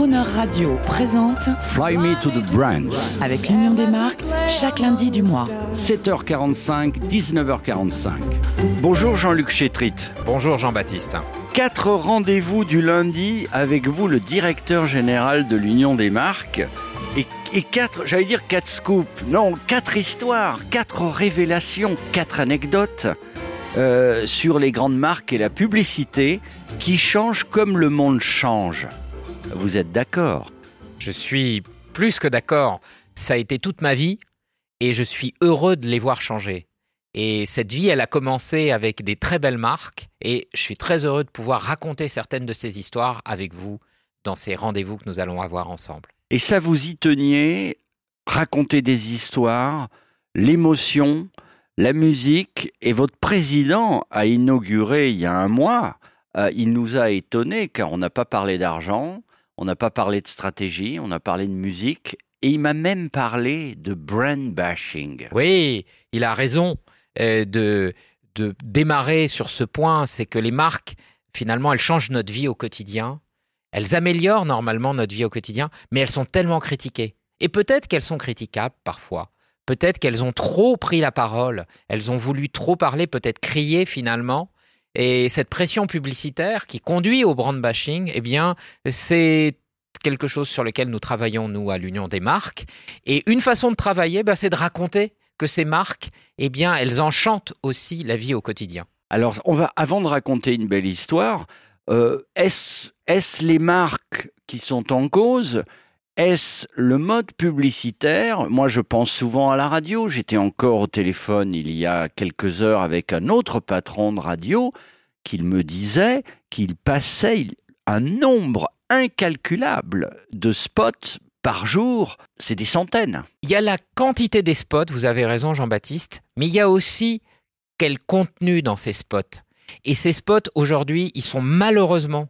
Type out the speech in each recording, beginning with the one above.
Crooner Radio présente Fly Me to the Brands. avec l'Union des marques chaque lundi du mois. 7h45, 19h45. Bonjour Jean-Luc Chétrit. Bonjour Jean-Baptiste. Quatre rendez-vous du lundi avec vous, le directeur général de l'Union des marques. Et, et quatre, j'allais dire quatre scoops. Non, quatre histoires, quatre révélations, quatre anecdotes euh, sur les grandes marques et la publicité qui changent comme le monde change. Vous êtes d'accord? Je suis plus que d'accord. Ça a été toute ma vie et je suis heureux de les voir changer. Et cette vie, elle a commencé avec des très belles marques et je suis très heureux de pouvoir raconter certaines de ces histoires avec vous dans ces rendez-vous que nous allons avoir ensemble. Et ça, vous y teniez, raconter des histoires, l'émotion, la musique. Et votre président a inauguré il y a un mois, euh, il nous a étonnés car on n'a pas parlé d'argent, on n'a pas parlé de stratégie, on a parlé de musique. Et il m'a même parlé de brand bashing. Oui, il a raison euh, de, de démarrer sur ce point, c'est que les marques, finalement, elles changent notre vie au quotidien. Elles améliorent normalement notre vie au quotidien, mais elles sont tellement critiquées. Et peut-être qu'elles sont critiquables parfois. Peut-être qu'elles ont trop pris la parole. Elles ont voulu trop parler, peut-être crier finalement. Et cette pression publicitaire qui conduit au brand bashing, eh bien, c'est quelque chose sur lequel nous travaillons, nous, à l'Union des marques. Et une façon de travailler, bah, c'est de raconter que ces marques, eh bien, elles enchantent aussi la vie au quotidien. Alors, on va, avant de raconter une belle histoire, euh, est-ce est les marques qui sont en cause Est-ce le mode publicitaire? Moi, je pense souvent à la radio. J'étais encore au téléphone il y a quelques heures avec un autre patron de radio qui me disait qu'il passait un nombre incalculable de spots par jour, c'est des centaines. Il y a la quantité des spots, vous avez raison Jean-Baptiste, mais il y a aussi quel contenu dans ces spots. Et ces spots, aujourd'hui, ils sont malheureusement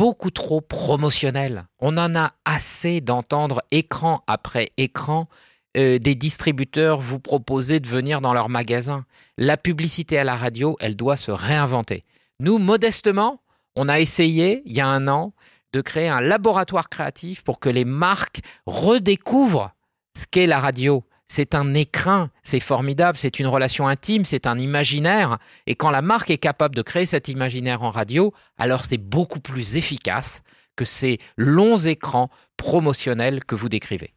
beaucoup trop promotionnels. On en a assez d'entendre écran après écran euh, des distributeurs vous proposer de venir dans leur magasin. La publicité à la radio, elle doit se réinventer. Nous, modestement, on a essayé, il y a un an, de créer un laboratoire créatif pour que les marques redécouvrent ce qu'est la radio. C'est un écrin, c'est formidable, c'est une relation intime, c'est un imaginaire. Et quand la marque est capable de créer cet imaginaire en radio, alors c'est beaucoup plus efficace que ces longs écrans promotionnels que vous décrivez.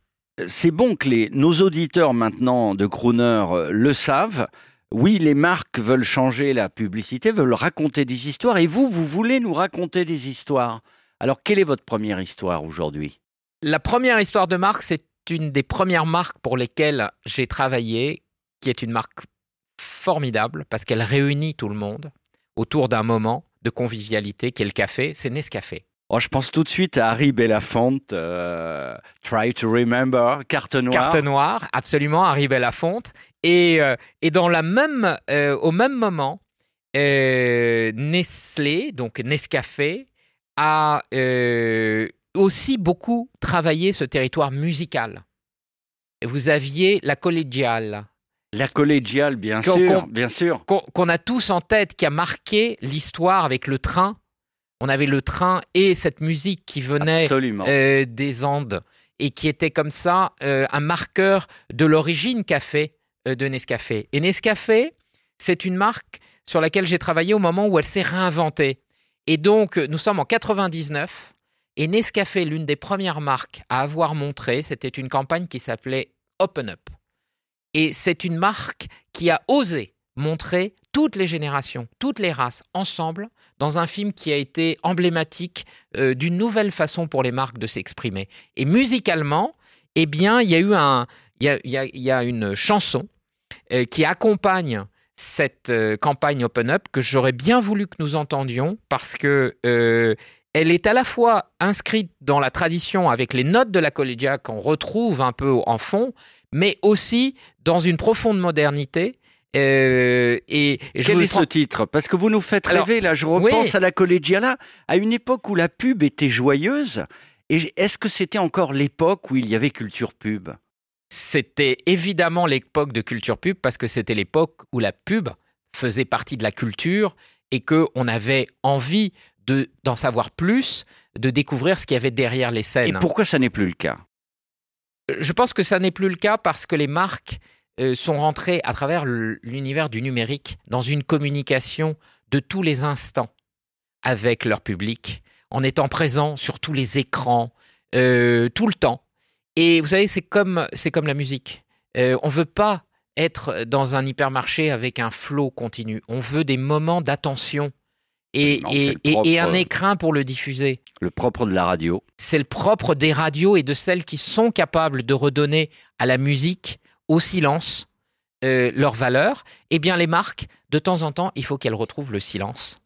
C'est bon que les, nos auditeurs maintenant de Crooner euh, le savent. Oui, les marques veulent changer la publicité, veulent raconter des histoires, et vous, vous voulez nous raconter des histoires. Alors, quelle est votre première histoire aujourd'hui? La première histoire de marque, c'est une des premières marques pour lesquelles j'ai travaillé, qui est une marque formidable parce qu'elle réunit tout le monde autour d'un moment de convivialité qui est le café, c'est Nescafé. Oh, je pense tout de suite à Harry Belafonte, euh, Try to Remember, carte noire. Carte noire, absolument, Harry Belafonte. Et, euh, et dans la même, euh, au même moment, Nestlé, donc Nescafé, a aussi beaucoup travaillé ce territoire musical. Vous aviez la collégiale. La collégiale, bien Qu'on- sûr, qu'on- bien sûr. qu'on qu'on a tous en tête, qui a marqué l'histoire avec le train. On avait le train et cette musique qui venait euh, des Andes et qui était comme ça euh, un marqueur de l'origine café euh, de Nescafé. Et Nescafé, c'est une marque sur laquelle j'ai travaillé au moment où elle s'est réinventée. Et donc, nous sommes en 99 et Nescafé, l'une des premières marques à avoir montré, c'était une campagne qui s'appelait Open Up. Et c'est une marque qui a osé montrer toutes les générations, toutes les races ensemble dans un film qui a été emblématique euh, d'une nouvelle façon pour les marques de s'exprimer. Et musicalement, eh bien, il y a eu un, y a, une chanson euh, qui accompagne cette euh, campagne Open Up que j'aurais bien voulu que nous entendions parce que elle est à la fois inscrite dans la tradition avec les notes de la collégia qu'on retrouve un peu en fond, mais aussi dans une profonde modernité. Euh, et, je Quel est prends- ce titre? Parce que vous nous faites Alors, rêver, là, je repense oui. à la Collegiala, à une époque où la pub était joyeuse. Et est-ce que c'était encore l'époque où il y avait culture pub? C'était évidemment l'époque de culture pub parce que c'était l'époque où la pub faisait partie de la culture et que on avait envie de d'en savoir plus, de découvrir ce qu'il y avait derrière les Et scènes. pourquoi ça n'est plus le cas? Je pense que ça n'est plus le cas parce que les marques euh, sont rentrées à travers l'univers du numérique dans une communication de tous les instants avec leur public, en étant présents sur tous les écrans, euh, tout le temps. Et vous savez, c'est comme, c'est comme la musique. Euh, on veut pas être dans un hypermarché avec un flot continu. On veut des moments d'attention et, Non, un propre. écrin pour le diffuser Le propre de la radio. c'est le propre des radios et de celles qui sont capables de redonner à la musique, au silence, euh, leur valeur, eh bien les marques, de temps en temps, il faut qu'elles retrouvent le silence.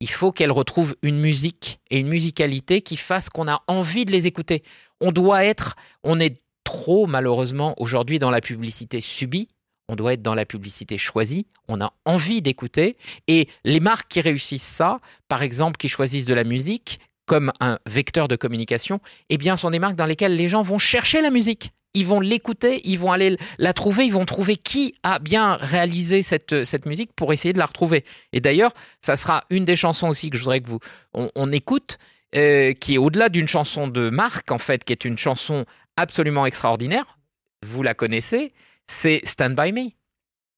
Il faut qu'elles retrouvent une musique et une musicalité qui fasse qu'on a envie de les écouter. On doit être, on est trop malheureusement aujourd'hui dans la publicité subie. On doit être dans la publicité choisie. On a envie d'écouter. Et les marques qui réussissent ça, par exemple, qui choisissent de la musique comme un vecteur de communication, eh bien, sont des marques dans lesquelles les gens vont chercher la musique. Ils vont l'écouter, ils vont aller la trouver, ils vont trouver qui a bien réalisé cette, cette musique pour essayer de la retrouver. Et d'ailleurs, ça sera une des chansons aussi que je voudrais que vous on, écoute, euh, qui est au-delà d'une chanson de marque en fait, qui est une chanson absolument extraordinaire. Vous la connaissez, c'est Stand by Me.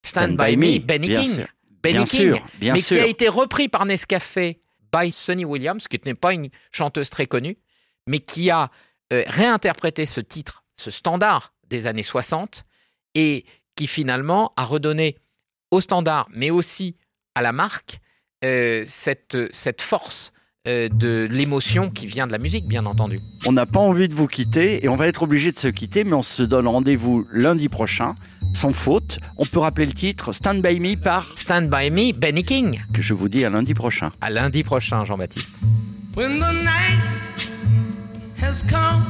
Stand, by, Me, Benny bien King. sûr. Benny Bien King, sûr, bien mais sûr. qui a été repris par Nescafé by Sonny Williams, qui n'est pas une chanteuse très connue, mais qui a euh, réinterprété ce titre, ce standard des années 60, et qui finalement a redonné au standard, mais aussi à la marque, euh, cette, cette force euh, de l'émotion qui vient de la musique, bien entendu. On n'a pas envie de vous quitter et on va être obligé de se quitter, mais on se donne rendez-vous lundi prochain, sans faute. On peut rappeler le titre Stand By Me par, Stand by Me, Benny King. que je vous dis à lundi prochain. À lundi prochain, Jean-Baptiste. When the night has come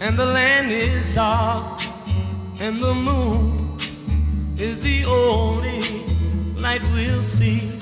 and the land is dark and the moon is the only light we'll see.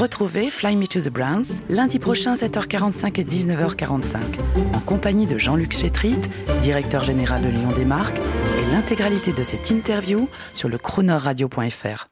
Retrouvez Fly Me to the Browns lundi prochain 7h45 et 19h45 en compagnie de Jean-Luc Chétrit, directeur général de Lyon des marques et l'intégralité de cette interview sur le chronoradio.fr.